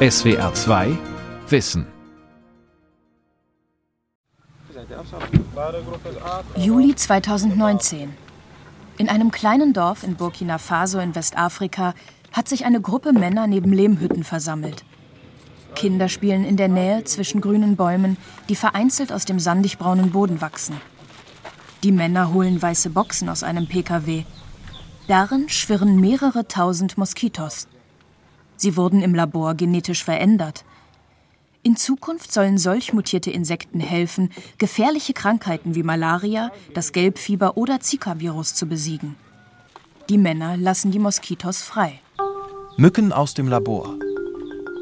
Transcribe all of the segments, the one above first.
SWR 2 Wissen. Juli 2019. In einem kleinen Dorf in Burkina Faso in Westafrika hat sich eine Gruppe Männer neben Lehmhütten versammelt. Kinder spielen in der Nähe zwischen grünen Bäumen, die vereinzelt aus dem sandig-braunen Boden wachsen. Die Männer holen weiße Boxen aus einem PKW. Darin schwirren mehrere tausend Moskitos. Sie wurden im Labor genetisch verändert. In Zukunft sollen solch mutierte Insekten helfen, gefährliche Krankheiten wie Malaria, das Gelbfieber oder Zika-Virus zu besiegen. Die Männer lassen die Moskitos frei. Mücken aus dem Labor.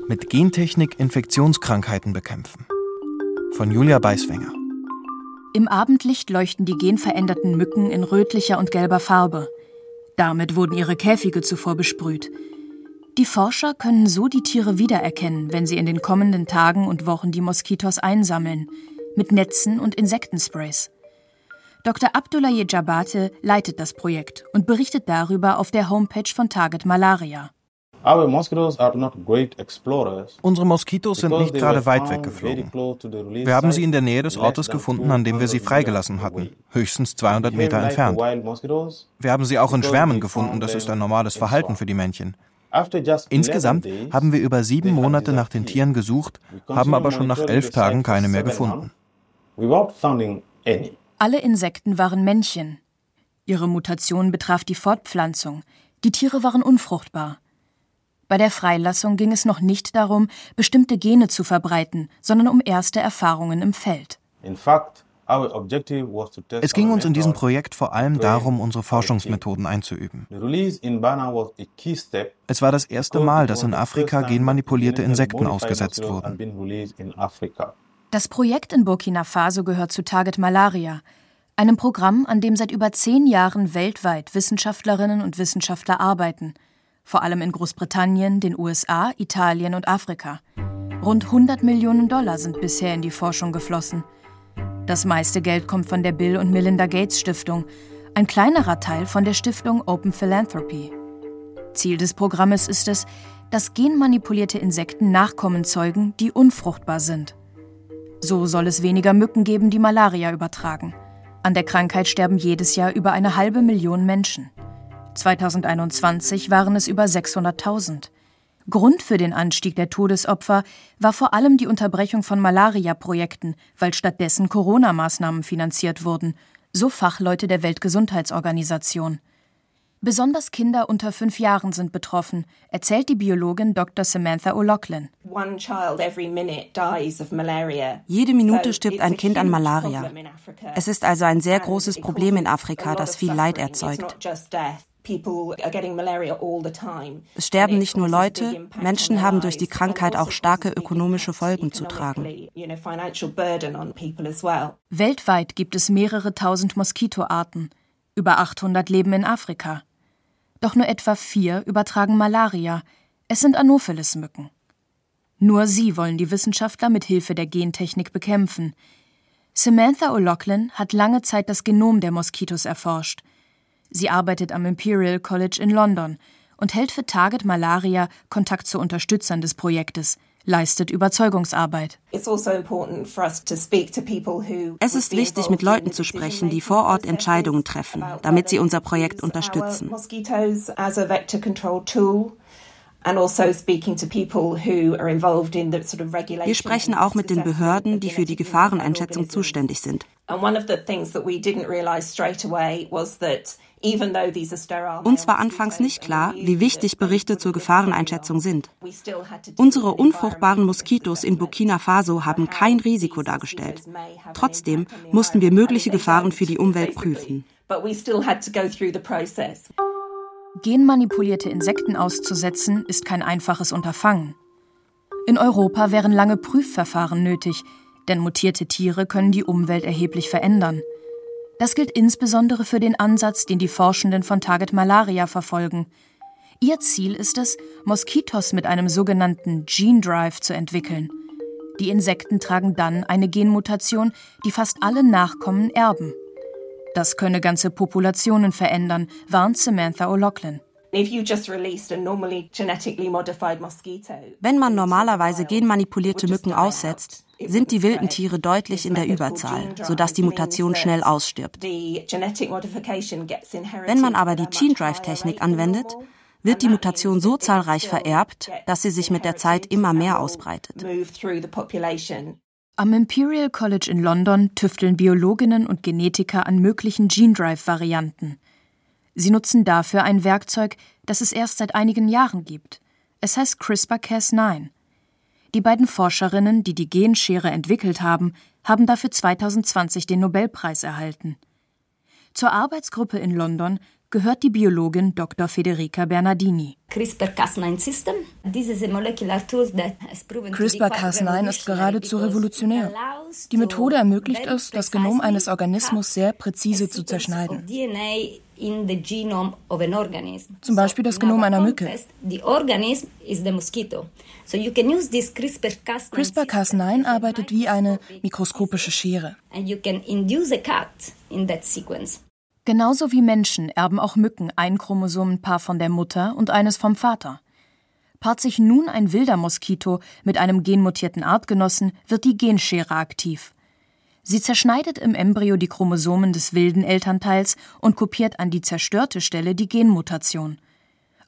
Mit Gentechnik Infektionskrankheiten bekämpfen. Von Julia Beiswenger. Im Abendlicht leuchten die genveränderten Mücken in rötlicher und gelber Farbe. Damit wurden ihre Käfige zuvor besprüht. Die Forscher können so die Tiere wiedererkennen, wenn sie in den kommenden Tagen und Wochen die Moskitos einsammeln, mit Netzen und Insektensprays. Dr. Abdoulaye Jabate leitet das Projekt und berichtet darüber auf der Homepage von Target Malaria. Unsere Moskitos sind nicht gerade weit weggeflogen. Wir haben sie in der Nähe des Ortes gefunden, an dem wir sie freigelassen hatten, höchstens 200 Meter entfernt. Wir haben sie auch in Schwärmen gefunden, das ist ein normales Verhalten für die Männchen. Insgesamt haben wir über sieben Monate nach den Tieren gesucht, haben aber schon nach elf Tagen keine mehr gefunden. Alle Insekten waren Männchen. Ihre Mutation betraf die Fortpflanzung. Die Tiere waren unfruchtbar. Bei der Freilassung ging es noch nicht darum, bestimmte Gene zu verbreiten, sondern um erste Erfahrungen im Feld. Es ging uns in diesem Projekt vor allem darum, unsere Forschungsmethoden einzuüben. Es war das erste Mal, dass in Afrika genmanipulierte Insekten ausgesetzt wurden. Das Projekt in Burkina Faso gehört zu Target Malaria, einem Programm, an dem seit über zehn Jahren weltweit Wissenschaftlerinnen und Wissenschaftler arbeiten, vor allem in Großbritannien, den USA, Italien und Afrika. Rund 100 Millionen Dollar sind bisher in die Forschung geflossen. Das meiste Geld kommt von der Bill und Melinda Gates Stiftung, ein kleinerer Teil von der Stiftung Open Philanthropy. Ziel des Programmes ist es, dass genmanipulierte Insekten Nachkommen zeugen, die unfruchtbar sind. So soll es weniger Mücken geben, die Malaria übertragen. An der Krankheit sterben jedes Jahr über eine halbe Million Menschen. 2021 waren es über 600.000. Grund für den Anstieg der Todesopfer war vor allem die Unterbrechung von Malaria-Projekten, weil stattdessen Corona-Maßnahmen finanziert wurden, so Fachleute der Weltgesundheitsorganisation. Besonders Kinder unter fünf Jahren sind betroffen, erzählt die Biologin Dr. Samantha O'Loughlin. Jede Minute stirbt ein Kind an Malaria. Es ist also ein sehr großes Problem in Afrika, das viel Leid erzeugt. Es sterben nicht nur Leute, Menschen haben durch die Krankheit auch starke ökonomische Folgen zu tragen. Weltweit gibt es mehrere tausend Moskitoarten. Über 800 leben in Afrika. Doch nur etwa vier übertragen Malaria. Es sind Anopheles-Mücken. Nur sie wollen die Wissenschaftler mit Hilfe der Gentechnik bekämpfen. Samantha O'Loughlin hat lange Zeit das Genom der Moskitos erforscht – Sie arbeitet am Imperial College in London und hält für Target Malaria Kontakt zu Unterstützern des Projektes, leistet Überzeugungsarbeit. Also es ist wichtig, mit Leuten zu sprechen, die vor Ort Entscheidungen treffen, damit sie unser Projekt unterstützen. Also Wir sprechen auch mit den Behörden, die für die Gefahreneinschätzung zuständig sind. Uns war anfangs nicht klar, wie wichtig Berichte zur Gefahreneinschätzung sind. Unsere unfruchtbaren Moskitos in Burkina Faso haben kein Risiko dargestellt. Trotzdem mussten wir mögliche Gefahren für die Umwelt prüfen. Genmanipulierte Insekten auszusetzen, ist kein einfaches Unterfangen. In Europa wären lange Prüfverfahren nötig, denn mutierte Tiere können die Umwelt erheblich verändern. Das gilt insbesondere für den Ansatz, den die Forschenden von Target Malaria verfolgen. Ihr Ziel ist es, Moskitos mit einem sogenannten Gene Drive zu entwickeln. Die Insekten tragen dann eine Genmutation, die fast alle Nachkommen erben. Das könne ganze Populationen verändern, warnt Samantha O'Loughlin. Wenn man normalerweise genmanipulierte Mücken aussetzt, sind die wilden Tiere deutlich in der Überzahl, sodass die Mutation schnell ausstirbt. Wenn man aber die Gene Drive Technik anwendet, wird die Mutation so zahlreich vererbt, dass sie sich mit der Zeit immer mehr ausbreitet. Am Imperial College in London tüfteln Biologinnen und Genetiker an möglichen Gene Drive Varianten. Sie nutzen dafür ein Werkzeug, das es erst seit einigen Jahren gibt. Es heißt CRISPR-Cas9. Die beiden Forscherinnen, die die Genschere entwickelt haben, haben dafür 2020 den Nobelpreis erhalten. Zur Arbeitsgruppe in London gehört die Biologin Dr. Federica Bernardini. CRISPR-Cas9 ist geradezu revolutionär. Die Methode ermöglicht es, das Genom eines Organismus sehr präzise zu zerschneiden. Zum Beispiel das Genom einer Mücke. CRISPR-Cas9 arbeitet wie eine mikroskopische Schere. Genauso wie Menschen erben auch Mücken ein Chromosomenpaar von der Mutter und eines vom Vater. Paart sich nun ein wilder Moskito mit einem genmutierten Artgenossen, wird die Genschere aktiv. Sie zerschneidet im Embryo die Chromosomen des wilden Elternteils und kopiert an die zerstörte Stelle die Genmutation.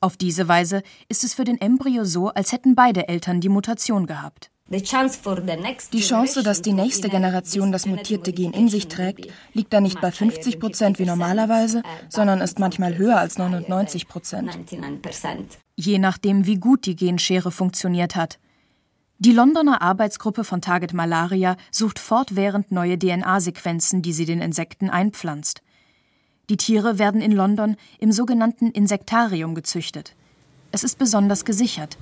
Auf diese Weise ist es für den Embryo so, als hätten beide Eltern die Mutation gehabt. Die Chance, dass die nächste Generation das mutierte Gen in sich trägt, liegt da nicht bei 50 Prozent wie normalerweise, sondern ist manchmal höher als 99 Prozent. Je nachdem, wie gut die Genschere funktioniert hat. Die Londoner Arbeitsgruppe von Target Malaria sucht fortwährend neue DNA-Sequenzen, die sie den Insekten einpflanzt. Die Tiere werden in London im sogenannten Insektarium gezüchtet. Es ist besonders gesichert.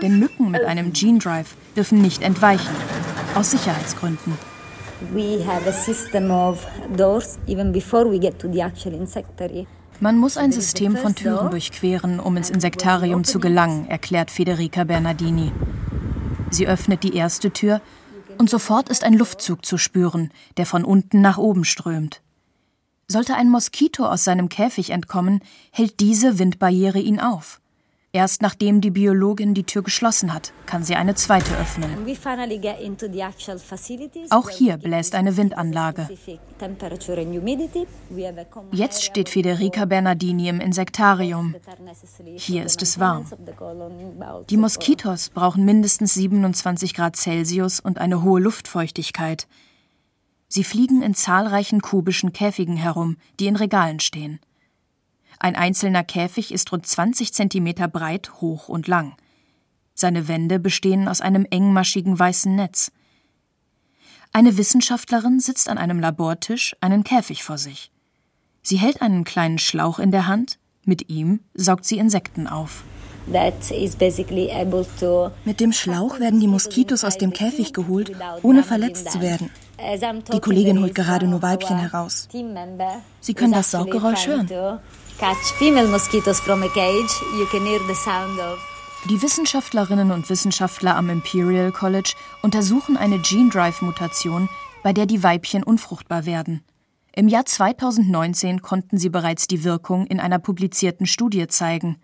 Denn Mücken mit einem Gene Drive dürfen nicht entweichen, aus Sicherheitsgründen. Man muss ein System von Türen durchqueren, um ins Insektarium zu gelangen, erklärt Federica Bernardini. Sie öffnet die erste Tür und sofort ist ein Luftzug zu spüren, der von unten nach oben strömt. Sollte ein Moskito aus seinem Käfig entkommen, hält diese Windbarriere ihn auf. Erst nachdem die Biologin die Tür geschlossen hat, kann sie eine zweite öffnen. Auch hier bläst eine Windanlage. Jetzt steht Federica Bernardini im Insektarium. Hier ist es warm. Die Moskitos brauchen mindestens 27 Grad Celsius und eine hohe Luftfeuchtigkeit. Sie fliegen in zahlreichen kubischen Käfigen herum, die in Regalen stehen. Ein einzelner Käfig ist rund 20 Zentimeter breit, hoch und lang. Seine Wände bestehen aus einem engmaschigen weißen Netz. Eine Wissenschaftlerin sitzt an einem Labortisch einen Käfig vor sich. Sie hält einen kleinen Schlauch in der Hand, mit ihm saugt sie Insekten auf. Mit dem Schlauch werden die Moskitos aus dem Käfig geholt, ohne verletzt zu werden. Die Kollegin holt gerade nur Weibchen heraus. Sie können das Sauggeräusch hören catch female mosquitoes from a cage, you can hear the sound of die Wissenschaftlerinnen und Wissenschaftler am Imperial College untersuchen eine Gene Drive Mutation, bei der die Weibchen unfruchtbar werden. Im Jahr 2019 konnten sie bereits die Wirkung in einer publizierten Studie zeigen.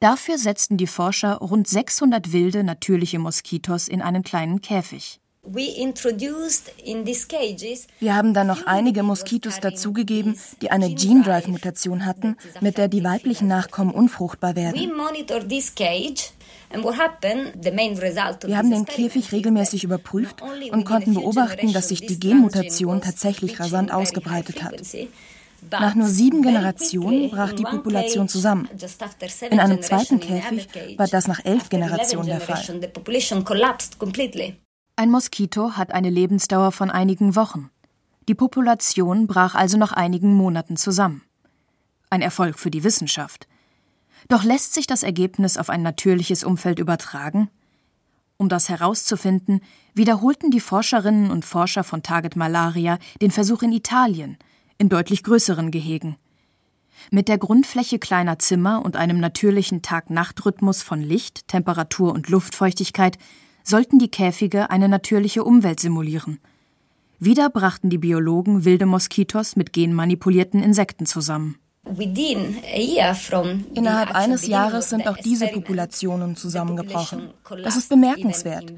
Dafür setzten die Forscher rund 600 wilde natürliche Moskitos in einen kleinen Käfig. Wir haben dann noch einige Moskitos dazugegeben, die eine Gene Drive Mutation hatten, mit der die weiblichen Nachkommen unfruchtbar werden. Wir haben den Käfig regelmäßig überprüft und konnten beobachten, dass sich die Genmutation tatsächlich rasant ausgebreitet hat. Nach nur sieben Generationen brach die Population zusammen. In einem zweiten Käfig war das nach elf Generationen der Fall. Ein Moskito hat eine Lebensdauer von einigen Wochen. Die Population brach also nach einigen Monaten zusammen. Ein Erfolg für die Wissenschaft. Doch lässt sich das Ergebnis auf ein natürliches Umfeld übertragen? Um das herauszufinden, wiederholten die Forscherinnen und Forscher von Target Malaria den Versuch in Italien, in deutlich größeren Gehegen. Mit der Grundfläche kleiner Zimmer und einem natürlichen Tag-Nacht-Rhythmus von Licht, Temperatur und Luftfeuchtigkeit sollten die Käfige eine natürliche Umwelt simulieren. Wieder brachten die Biologen wilde Moskitos mit genmanipulierten Insekten zusammen. Innerhalb eines Jahres sind auch diese Populationen zusammengebrochen. Das ist bemerkenswert.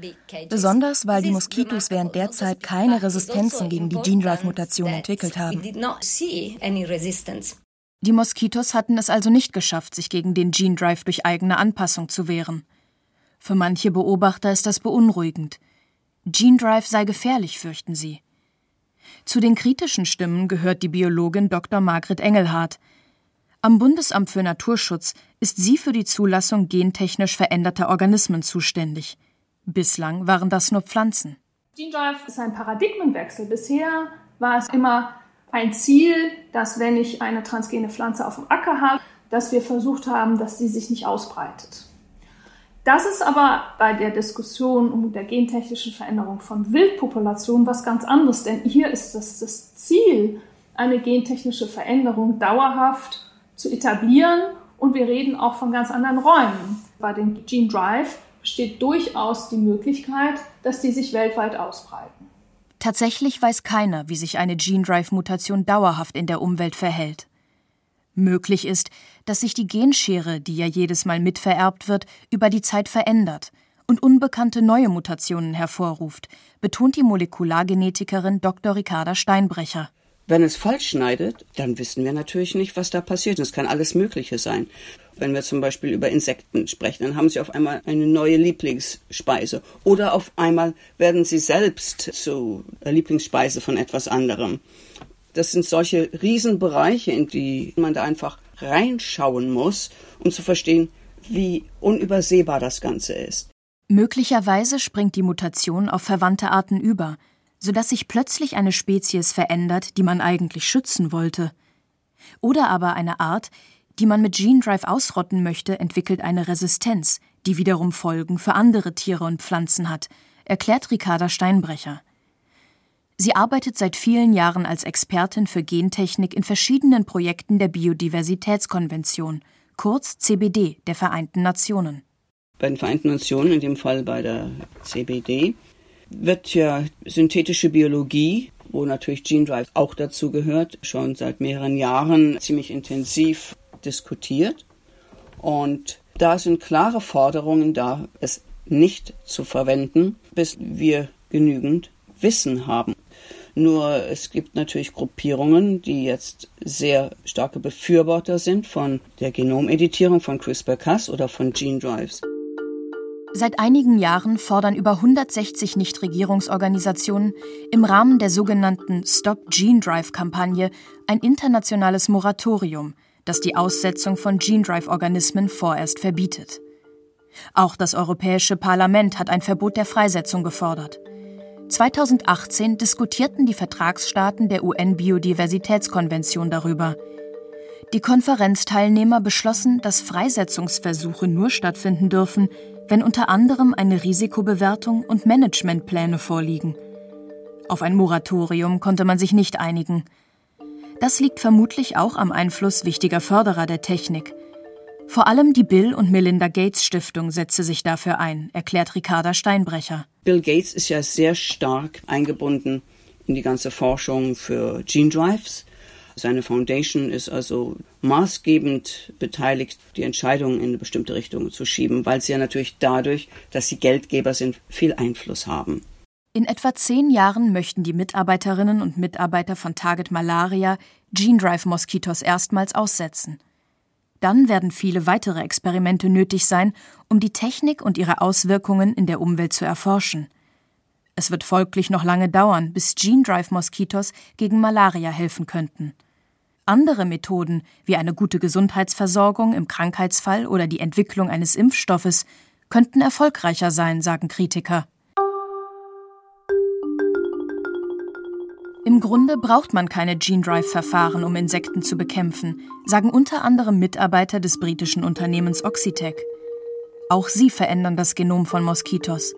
Besonders, weil die Moskitos während der Zeit keine Resistenzen gegen die Gene Drive-Mutation entwickelt haben. Die Moskitos hatten es also nicht geschafft, sich gegen den Gene Drive durch eigene Anpassung zu wehren. Für manche Beobachter ist das beunruhigend. Gene Drive sei gefährlich, fürchten sie. Zu den kritischen Stimmen gehört die Biologin Dr. Margret Engelhardt. Am Bundesamt für Naturschutz ist sie für die Zulassung gentechnisch veränderter Organismen zuständig. Bislang waren das nur Pflanzen. Gene Drive ist ein Paradigmenwechsel. Bisher war es immer ein Ziel, dass wenn ich eine transgene Pflanze auf dem Acker habe, dass wir versucht haben, dass sie sich nicht ausbreitet. Das ist aber bei der Diskussion um der gentechnischen Veränderung von Wildpopulationen was ganz anderes, denn hier ist das, das Ziel, eine gentechnische Veränderung dauerhaft zu etablieren und wir reden auch von ganz anderen Räumen. Bei dem Gene Drive besteht durchaus die Möglichkeit, dass die sich weltweit ausbreiten. Tatsächlich weiß keiner, wie sich eine Gene Drive-Mutation dauerhaft in der Umwelt verhält. Möglich ist, dass sich die Genschere, die ja jedes Mal mitvererbt wird, über die Zeit verändert und unbekannte neue Mutationen hervorruft, betont die Molekulargenetikerin Dr. Ricarda Steinbrecher. Wenn es falsch schneidet, dann wissen wir natürlich nicht, was da passiert. Es kann alles Mögliche sein. Wenn wir zum Beispiel über Insekten sprechen, dann haben sie auf einmal eine neue Lieblingsspeise. Oder auf einmal werden sie selbst zur Lieblingsspeise von etwas anderem. Das sind solche Riesenbereiche, in die man da einfach reinschauen muss, um zu verstehen, wie unübersehbar das Ganze ist. Möglicherweise springt die Mutation auf verwandte Arten über, sodass sich plötzlich eine Spezies verändert, die man eigentlich schützen wollte. Oder aber eine Art, die man mit Gene Drive ausrotten möchte, entwickelt eine Resistenz, die wiederum Folgen für andere Tiere und Pflanzen hat, erklärt Ricarda Steinbrecher. Sie arbeitet seit vielen Jahren als Expertin für Gentechnik in verschiedenen Projekten der Biodiversitätskonvention, kurz CBD der Vereinten Nationen. Bei den Vereinten Nationen, in dem Fall bei der CBD, wird ja synthetische Biologie, wo natürlich Gene Drive auch dazu gehört, schon seit mehreren Jahren ziemlich intensiv diskutiert. Und da sind klare Forderungen da, es nicht zu verwenden, bis wir genügend Wissen haben. Nur es gibt natürlich Gruppierungen, die jetzt sehr starke Befürworter sind von der Genomeditierung von CRISPR-Cas oder von Gene Drives. Seit einigen Jahren fordern über 160 Nichtregierungsorganisationen im Rahmen der sogenannten Stop Gene Drive Kampagne ein internationales Moratorium, das die Aussetzung von Gene Drive Organismen vorerst verbietet. Auch das Europäische Parlament hat ein Verbot der Freisetzung gefordert. 2018 diskutierten die Vertragsstaaten der UN-Biodiversitätskonvention darüber. Die Konferenzteilnehmer beschlossen, dass Freisetzungsversuche nur stattfinden dürfen, wenn unter anderem eine Risikobewertung und Managementpläne vorliegen. Auf ein Moratorium konnte man sich nicht einigen. Das liegt vermutlich auch am Einfluss wichtiger Förderer der Technik, vor allem die Bill und Melinda Gates Stiftung setze sich dafür ein, erklärt Ricarda Steinbrecher. Bill Gates ist ja sehr stark eingebunden in die ganze Forschung für Gene Drives. Seine Foundation ist also maßgebend beteiligt, die Entscheidungen in eine bestimmte Richtung zu schieben, weil sie ja natürlich dadurch, dass sie Geldgeber sind, viel Einfluss haben. In etwa zehn Jahren möchten die Mitarbeiterinnen und Mitarbeiter von Target Malaria Gene Drive Moskitos erstmals aussetzen. Dann werden viele weitere Experimente nötig sein, um die Technik und ihre Auswirkungen in der Umwelt zu erforschen. Es wird folglich noch lange dauern, bis Gene Drive Moskitos gegen Malaria helfen könnten. Andere Methoden, wie eine gute Gesundheitsversorgung im Krankheitsfall oder die Entwicklung eines Impfstoffes, könnten erfolgreicher sein, sagen Kritiker. Im Grunde braucht man keine Gene Drive-Verfahren, um Insekten zu bekämpfen, sagen unter anderem Mitarbeiter des britischen Unternehmens Oxitec. Auch sie verändern das Genom von Moskitos.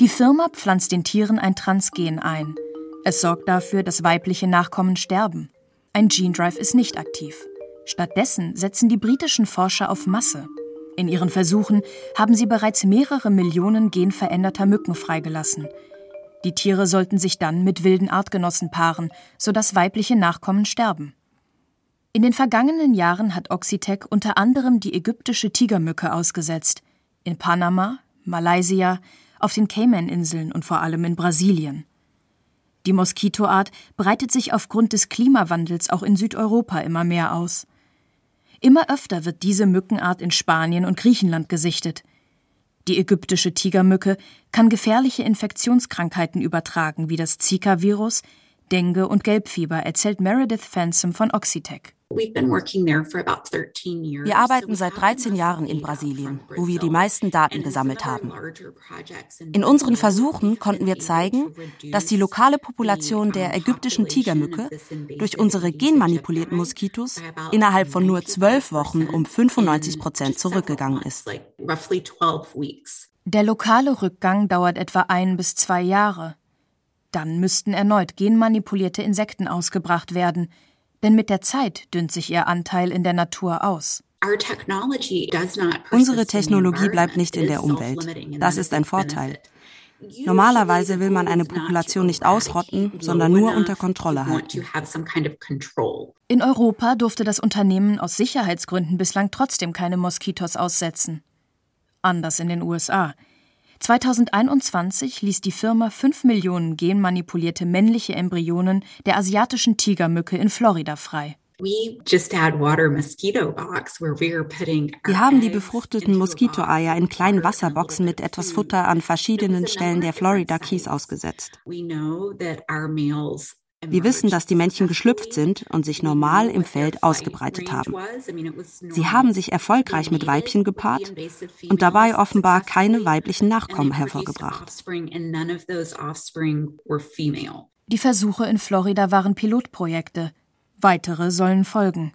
Die Firma pflanzt den Tieren ein Transgen ein. Es sorgt dafür, dass weibliche Nachkommen sterben. Ein Gene Drive ist nicht aktiv. Stattdessen setzen die britischen Forscher auf Masse. In ihren Versuchen haben sie bereits mehrere Millionen genveränderter Mücken freigelassen. Die Tiere sollten sich dann mit wilden Artgenossen paaren, sodass weibliche Nachkommen sterben. In den vergangenen Jahren hat Oxitec unter anderem die ägyptische Tigermücke ausgesetzt. In Panama, Malaysia, auf den Cayman-Inseln und vor allem in Brasilien. Die Moskitoart breitet sich aufgrund des Klimawandels auch in Südeuropa immer mehr aus. Immer öfter wird diese Mückenart in Spanien und Griechenland gesichtet. Die ägyptische Tigermücke kann gefährliche Infektionskrankheiten übertragen, wie das Zika-Virus, Dengue und Gelbfieber, erzählt Meredith Fansom von Oxitec. Wir arbeiten seit 13 Jahren in Brasilien, wo wir die meisten Daten gesammelt haben. In unseren Versuchen konnten wir zeigen, dass die lokale Population der ägyptischen Tigermücke durch unsere genmanipulierten Moskitos innerhalb von nur zwölf Wochen um 95 Prozent zurückgegangen ist. Der lokale Rückgang dauert etwa ein bis zwei Jahre. Dann müssten erneut genmanipulierte Insekten ausgebracht werden, denn mit der Zeit dünnt sich ihr Anteil in der Natur aus. Unsere Technologie bleibt nicht in der Umwelt. Das ist ein Vorteil. Normalerweise will man eine Population nicht ausrotten, sondern nur unter Kontrolle halten. In Europa durfte das Unternehmen aus Sicherheitsgründen bislang trotzdem keine Moskitos aussetzen. Anders in den USA. 2021 ließ die Firma 5 Millionen genmanipulierte männliche Embryonen der asiatischen Tigermücke in Florida frei. Wir haben die befruchteten Moskitoeier in kleinen Wasserboxen mit etwas Futter an verschiedenen Stellen der Florida Keys ausgesetzt. Wir wissen, dass die Männchen geschlüpft sind und sich normal im Feld ausgebreitet haben. Sie haben sich erfolgreich mit Weibchen gepaart und dabei offenbar keine weiblichen Nachkommen hervorgebracht. Die Versuche in Florida waren Pilotprojekte. Weitere sollen folgen.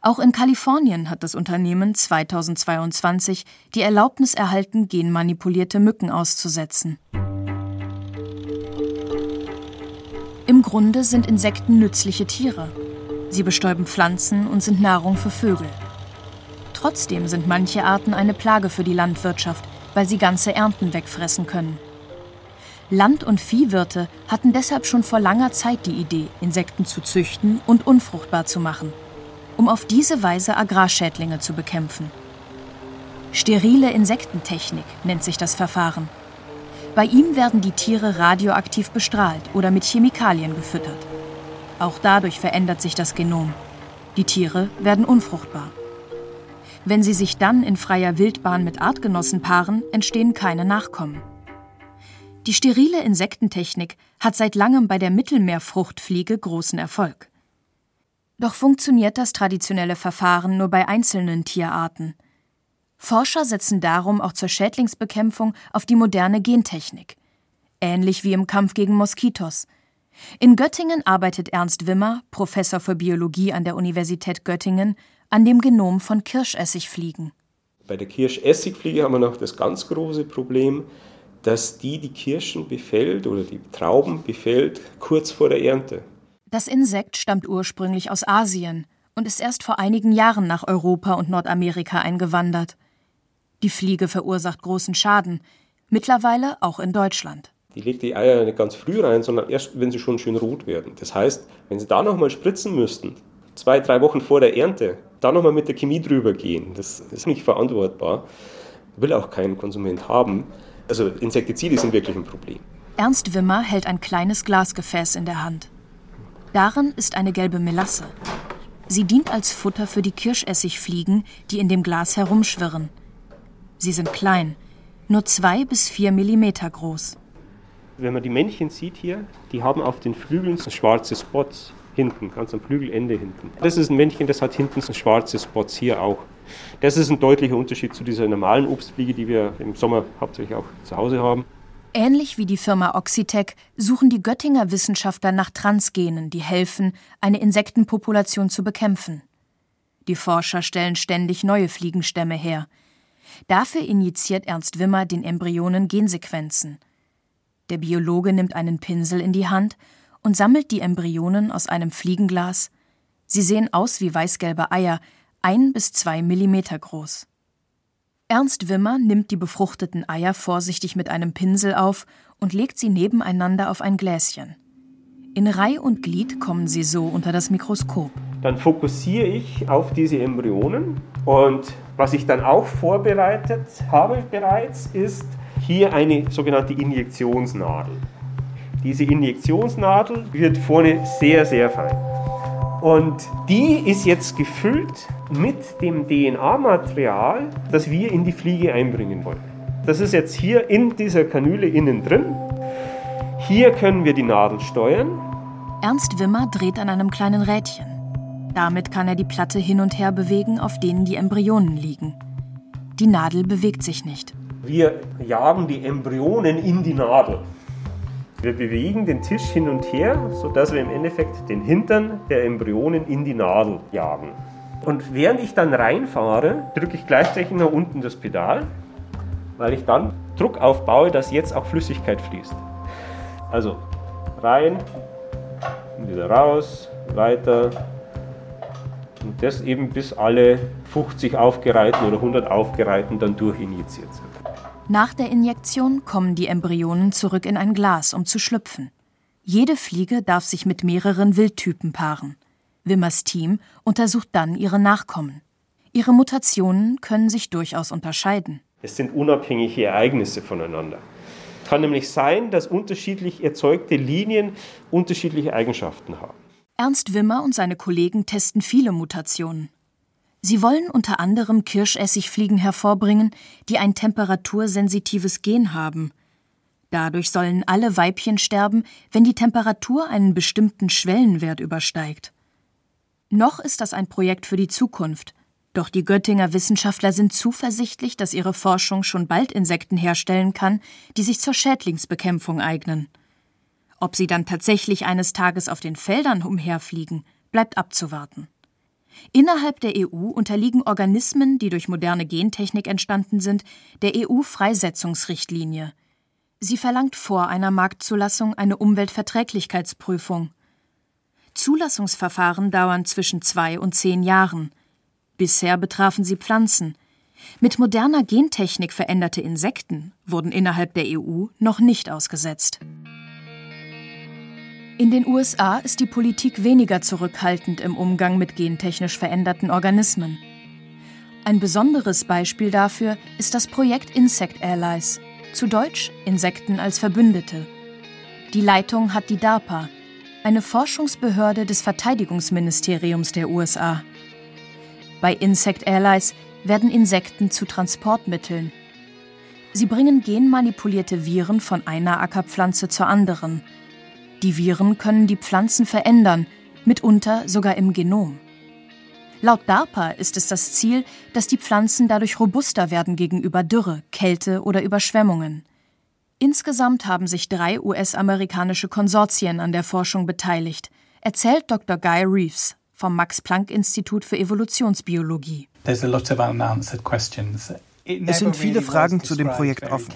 Auch in Kalifornien hat das Unternehmen 2022 die Erlaubnis erhalten, genmanipulierte Mücken auszusetzen. Im Grunde sind Insekten nützliche Tiere. Sie bestäuben Pflanzen und sind Nahrung für Vögel. Trotzdem sind manche Arten eine Plage für die Landwirtschaft, weil sie ganze Ernten wegfressen können. Land- und Viehwirte hatten deshalb schon vor langer Zeit die Idee, Insekten zu züchten und unfruchtbar zu machen, um auf diese Weise Agrarschädlinge zu bekämpfen. Sterile Insektentechnik nennt sich das Verfahren. Bei ihm werden die Tiere radioaktiv bestrahlt oder mit Chemikalien gefüttert. Auch dadurch verändert sich das Genom. Die Tiere werden unfruchtbar. Wenn sie sich dann in freier Wildbahn mit Artgenossen paaren, entstehen keine Nachkommen. Die sterile Insektentechnik hat seit langem bei der Mittelmeerfruchtfliege großen Erfolg. Doch funktioniert das traditionelle Verfahren nur bei einzelnen Tierarten. Forscher setzen darum auch zur Schädlingsbekämpfung auf die moderne Gentechnik. Ähnlich wie im Kampf gegen Moskitos. In Göttingen arbeitet Ernst Wimmer, Professor für Biologie an der Universität Göttingen, an dem Genom von Kirschessigfliegen. Bei der Kirschessigfliege haben wir noch das ganz große Problem, dass die die Kirschen befällt oder die Trauben befällt kurz vor der Ernte. Das Insekt stammt ursprünglich aus Asien und ist erst vor einigen Jahren nach Europa und Nordamerika eingewandert. Die Fliege verursacht großen Schaden, mittlerweile auch in Deutschland. Die legt die Eier nicht ganz früh rein, sondern erst, wenn sie schon schön rot werden. Das heißt, wenn sie da nochmal spritzen müssten, zwei, drei Wochen vor der Ernte, da nochmal mit der Chemie drüber gehen, das ist nicht verantwortbar. Will auch kein Konsument haben. Also Insektizide sind wirklich ein Problem. Ernst Wimmer hält ein kleines Glasgefäß in der Hand. Darin ist eine gelbe Melasse. Sie dient als Futter für die Kirschessigfliegen, die in dem Glas herumschwirren. Sie sind klein, nur zwei bis vier Millimeter groß. Wenn man die Männchen sieht hier, die haben auf den Flügeln schwarze Spots hinten, ganz am Flügelende hinten. Das ist ein Männchen, das hat hinten so schwarze Spots hier auch. Das ist ein deutlicher Unterschied zu dieser normalen Obstfliege, die wir im Sommer hauptsächlich auch zu Hause haben. Ähnlich wie die Firma Oxitec suchen die Göttinger Wissenschaftler nach Transgenen, die helfen, eine Insektenpopulation zu bekämpfen. Die Forscher stellen ständig neue Fliegenstämme her – Dafür injiziert Ernst Wimmer den Embryonen Gensequenzen. Der Biologe nimmt einen Pinsel in die Hand und sammelt die Embryonen aus einem Fliegenglas. Sie sehen aus wie weißgelbe Eier, ein bis zwei Millimeter groß. Ernst Wimmer nimmt die befruchteten Eier vorsichtig mit einem Pinsel auf und legt sie nebeneinander auf ein Gläschen. In Reih und Glied kommen sie so unter das Mikroskop. Dann fokussiere ich auf diese Embryonen und was ich dann auch vorbereitet habe bereits, ist hier eine sogenannte Injektionsnadel. Diese Injektionsnadel wird vorne sehr, sehr fein. Und die ist jetzt gefüllt mit dem DNA-Material, das wir in die Fliege einbringen wollen. Das ist jetzt hier in dieser Kanüle innen drin. Hier können wir die Nadel steuern. Ernst Wimmer dreht an einem kleinen Rädchen. Damit kann er die Platte hin und her bewegen, auf denen die Embryonen liegen. Die Nadel bewegt sich nicht. Wir jagen die Embryonen in die Nadel. Wir bewegen den Tisch hin und her, sodass wir im Endeffekt den Hintern der Embryonen in die Nadel jagen. Und während ich dann reinfahre, drücke ich gleichzeitig nach unten das Pedal, weil ich dann Druck aufbaue, dass jetzt auch Flüssigkeit fließt. Also rein, wieder raus, weiter. Und das eben bis alle 50 Aufgereihten oder 100 Aufgereihten dann durchinjiziert sind. Nach der Injektion kommen die Embryonen zurück in ein Glas, um zu schlüpfen. Jede Fliege darf sich mit mehreren Wildtypen paaren. Wimmers Team untersucht dann ihre Nachkommen. Ihre Mutationen können sich durchaus unterscheiden. Es sind unabhängige Ereignisse voneinander kann nämlich sein, dass unterschiedlich erzeugte Linien unterschiedliche Eigenschaften haben. Ernst Wimmer und seine Kollegen testen viele Mutationen. Sie wollen unter anderem Kirschessigfliegen hervorbringen, die ein temperatursensitives Gen haben. Dadurch sollen alle Weibchen sterben, wenn die Temperatur einen bestimmten Schwellenwert übersteigt. Noch ist das ein Projekt für die Zukunft, doch die Göttinger Wissenschaftler sind zuversichtlich, dass ihre Forschung schon bald Insekten herstellen kann, die sich zur Schädlingsbekämpfung eignen. Ob sie dann tatsächlich eines Tages auf den Feldern umherfliegen, bleibt abzuwarten. Innerhalb der EU unterliegen Organismen, die durch moderne Gentechnik entstanden sind, der EU-Freisetzungsrichtlinie. Sie verlangt vor einer Marktzulassung eine Umweltverträglichkeitsprüfung. Zulassungsverfahren dauern zwischen zwei und zehn Jahren. Bisher betrafen sie Pflanzen. Mit moderner Gentechnik veränderte Insekten wurden innerhalb der EU noch nicht ausgesetzt. In den USA ist die Politik weniger zurückhaltend im Umgang mit gentechnisch veränderten Organismen. Ein besonderes Beispiel dafür ist das Projekt Insect Allies, zu Deutsch Insekten als Verbündete. Die Leitung hat die DARPA, eine Forschungsbehörde des Verteidigungsministeriums der USA. Bei Insect Allies werden Insekten zu Transportmitteln. Sie bringen genmanipulierte Viren von einer Ackerpflanze zur anderen. Die Viren können die Pflanzen verändern, mitunter sogar im Genom. Laut DARPA ist es das Ziel, dass die Pflanzen dadurch robuster werden gegenüber Dürre, Kälte oder Überschwemmungen. Insgesamt haben sich drei US-amerikanische Konsortien an der Forschung beteiligt, erzählt Dr. Guy Reeves vom Max-Planck-Institut für Evolutionsbiologie. Es sind viele Fragen zu dem Projekt offen.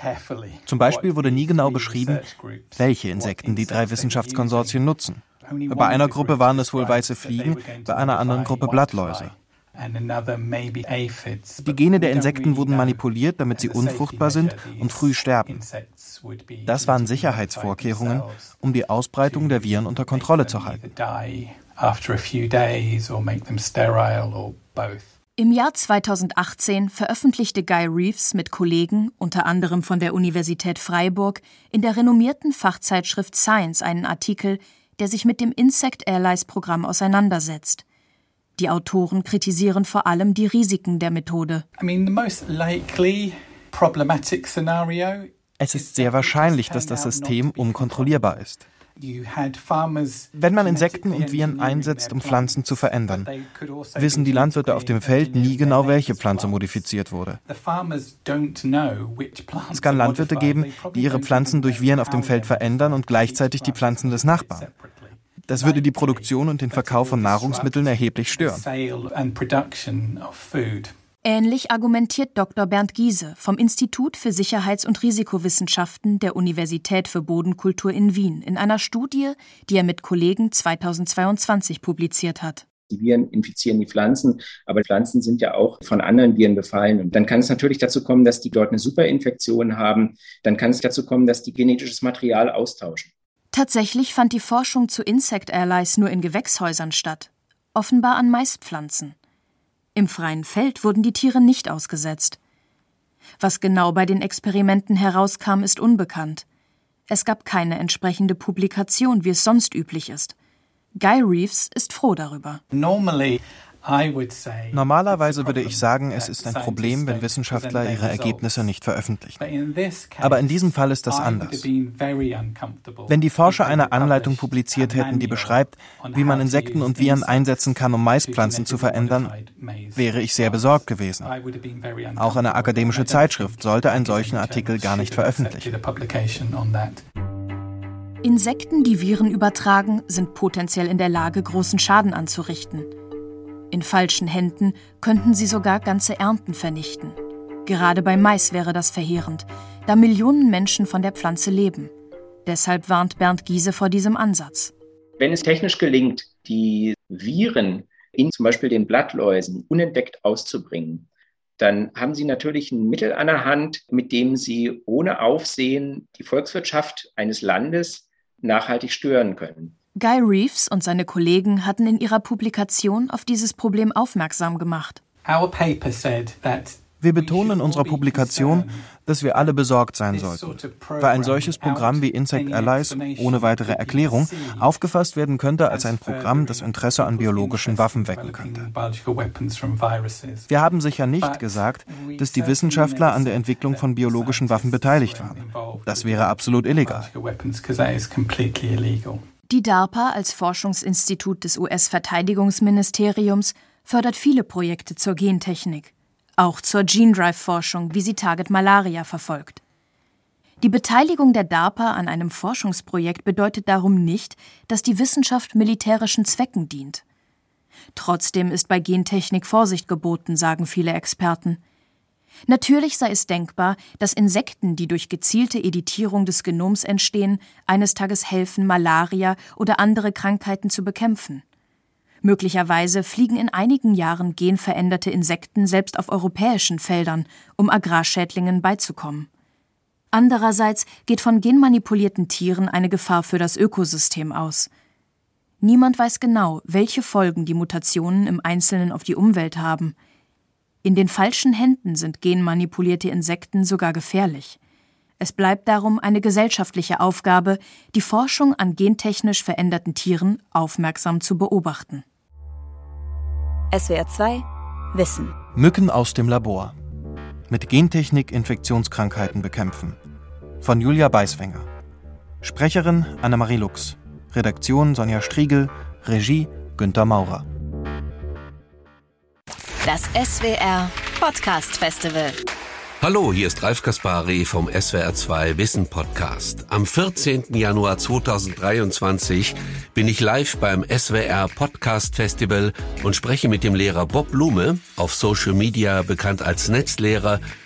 Zum Beispiel wurde nie genau beschrieben, welche Insekten die drei Wissenschaftskonsortien nutzen. Bei einer Gruppe waren es wohl weiße Fliegen, bei einer anderen Gruppe Blattläuse. Die Gene der Insekten wurden manipuliert, damit sie unfruchtbar sind und früh sterben. Das waren Sicherheitsvorkehrungen, um die Ausbreitung der Viren unter Kontrolle zu halten Im Jahr 2018 veröffentlichte Guy Reeves mit Kollegen, unter anderem von der Universität Freiburg, in der renommierten Fachzeitschrift Science einen Artikel, der sich mit dem Insect Allies Programm auseinandersetzt. Die Autoren kritisieren vor allem die Risiken der Methode. Es ist sehr wahrscheinlich, dass das System unkontrollierbar ist. Wenn man Insekten und Viren einsetzt, um Pflanzen zu verändern, also wissen die Landwirte auf dem Feld nie genau, welche Pflanze modifiziert wurde. Es kann Landwirte geben, die ihre Pflanzen durch Viren auf dem Feld verändern und gleichzeitig die Pflanzen des Nachbarn. Das würde die Produktion und den Verkauf von Nahrungsmitteln erheblich stören. Ähnlich argumentiert Dr. Bernd Giese vom Institut für Sicherheits- und Risikowissenschaften der Universität für Bodenkultur in Wien in einer Studie, die er mit Kollegen 2022 publiziert hat. Die Viren infizieren die Pflanzen, aber Pflanzen sind ja auch von anderen Viren befallen. Und dann kann es natürlich dazu kommen, dass die dort eine Superinfektion haben. Dann kann es dazu kommen, dass die genetisches Material austauschen. Tatsächlich fand die Forschung zu Insect Allies nur in Gewächshäusern statt, offenbar an Maispflanzen. Im freien Feld wurden die Tiere nicht ausgesetzt. Was genau bei den Experimenten herauskam, ist unbekannt. Es gab keine entsprechende Publikation, wie es sonst üblich ist. Guy Reeves ist froh darüber. Normally Normalerweise würde ich sagen, es ist ein Problem, wenn Wissenschaftler ihre Ergebnisse nicht veröffentlichen. Aber in diesem Fall ist das anders. Wenn die Forscher eine Anleitung publiziert hätten, die beschreibt, wie man Insekten und Viren einsetzen kann, um Maispflanzen zu verändern, wäre ich sehr besorgt gewesen. Auch eine akademische Zeitschrift sollte einen solchen Artikel gar nicht veröffentlichen. Insekten, die Viren übertragen, sind potenziell in der Lage, großen Schaden anzurichten. In falschen Händen könnten sie sogar ganze Ernten vernichten. Gerade bei Mais wäre das verheerend, da Millionen Menschen von der Pflanze leben. Deshalb warnt Bernd Giese vor diesem Ansatz. Wenn es technisch gelingt, die Viren in zum Beispiel den Blattläusen unentdeckt auszubringen, dann haben Sie natürlich ein Mittel an der Hand, mit dem Sie ohne Aufsehen die Volkswirtschaft eines Landes nachhaltig stören können. Guy Reeves und seine Kollegen hatten in ihrer Publikation auf dieses Problem aufmerksam gemacht. Wir betonen in unserer Publikation, dass wir alle besorgt sein sollten, weil ein solches Programm wie Insect Allies ohne weitere Erklärung aufgefasst werden könnte als ein Programm, das Interesse an biologischen Waffen wecken könnte. Wir haben sicher nicht gesagt, dass die Wissenschaftler an der Entwicklung von biologischen Waffen beteiligt waren. Das wäre absolut illegal. Die DARPA als Forschungsinstitut des US-Verteidigungsministeriums fördert viele Projekte zur Gentechnik, auch zur Gene Drive-Forschung, wie sie Target Malaria verfolgt. Die Beteiligung der DARPA an einem Forschungsprojekt bedeutet darum nicht, dass die Wissenschaft militärischen Zwecken dient. Trotzdem ist bei Gentechnik Vorsicht geboten, sagen viele Experten. Natürlich sei es denkbar, dass Insekten, die durch gezielte Editierung des Genoms entstehen, eines Tages helfen, Malaria oder andere Krankheiten zu bekämpfen. Möglicherweise fliegen in einigen Jahren genveränderte Insekten selbst auf europäischen Feldern, um Agrarschädlingen beizukommen. Andererseits geht von genmanipulierten Tieren eine Gefahr für das Ökosystem aus. Niemand weiß genau, welche Folgen die Mutationen im Einzelnen auf die Umwelt haben – in den falschen Händen sind genmanipulierte Insekten sogar gefährlich. Es bleibt darum eine gesellschaftliche Aufgabe, die Forschung an gentechnisch veränderten Tieren aufmerksam zu beobachten. SWR 2 Wissen. Mücken aus dem Labor. Mit Gentechnik Infektionskrankheiten bekämpfen. Von Julia Beiswenger. Sprecherin Annemarie Lux. Redaktion Sonja Striegel. Regie Günter Maurer. Das SWR Podcast Festival. Hallo, hier ist Ralf Kaspari vom SWR2 Wissen Podcast. Am 14. Januar 2023 bin ich live beim SWR Podcast Festival und spreche mit dem Lehrer Bob Blume, auf Social Media bekannt als Netzlehrer,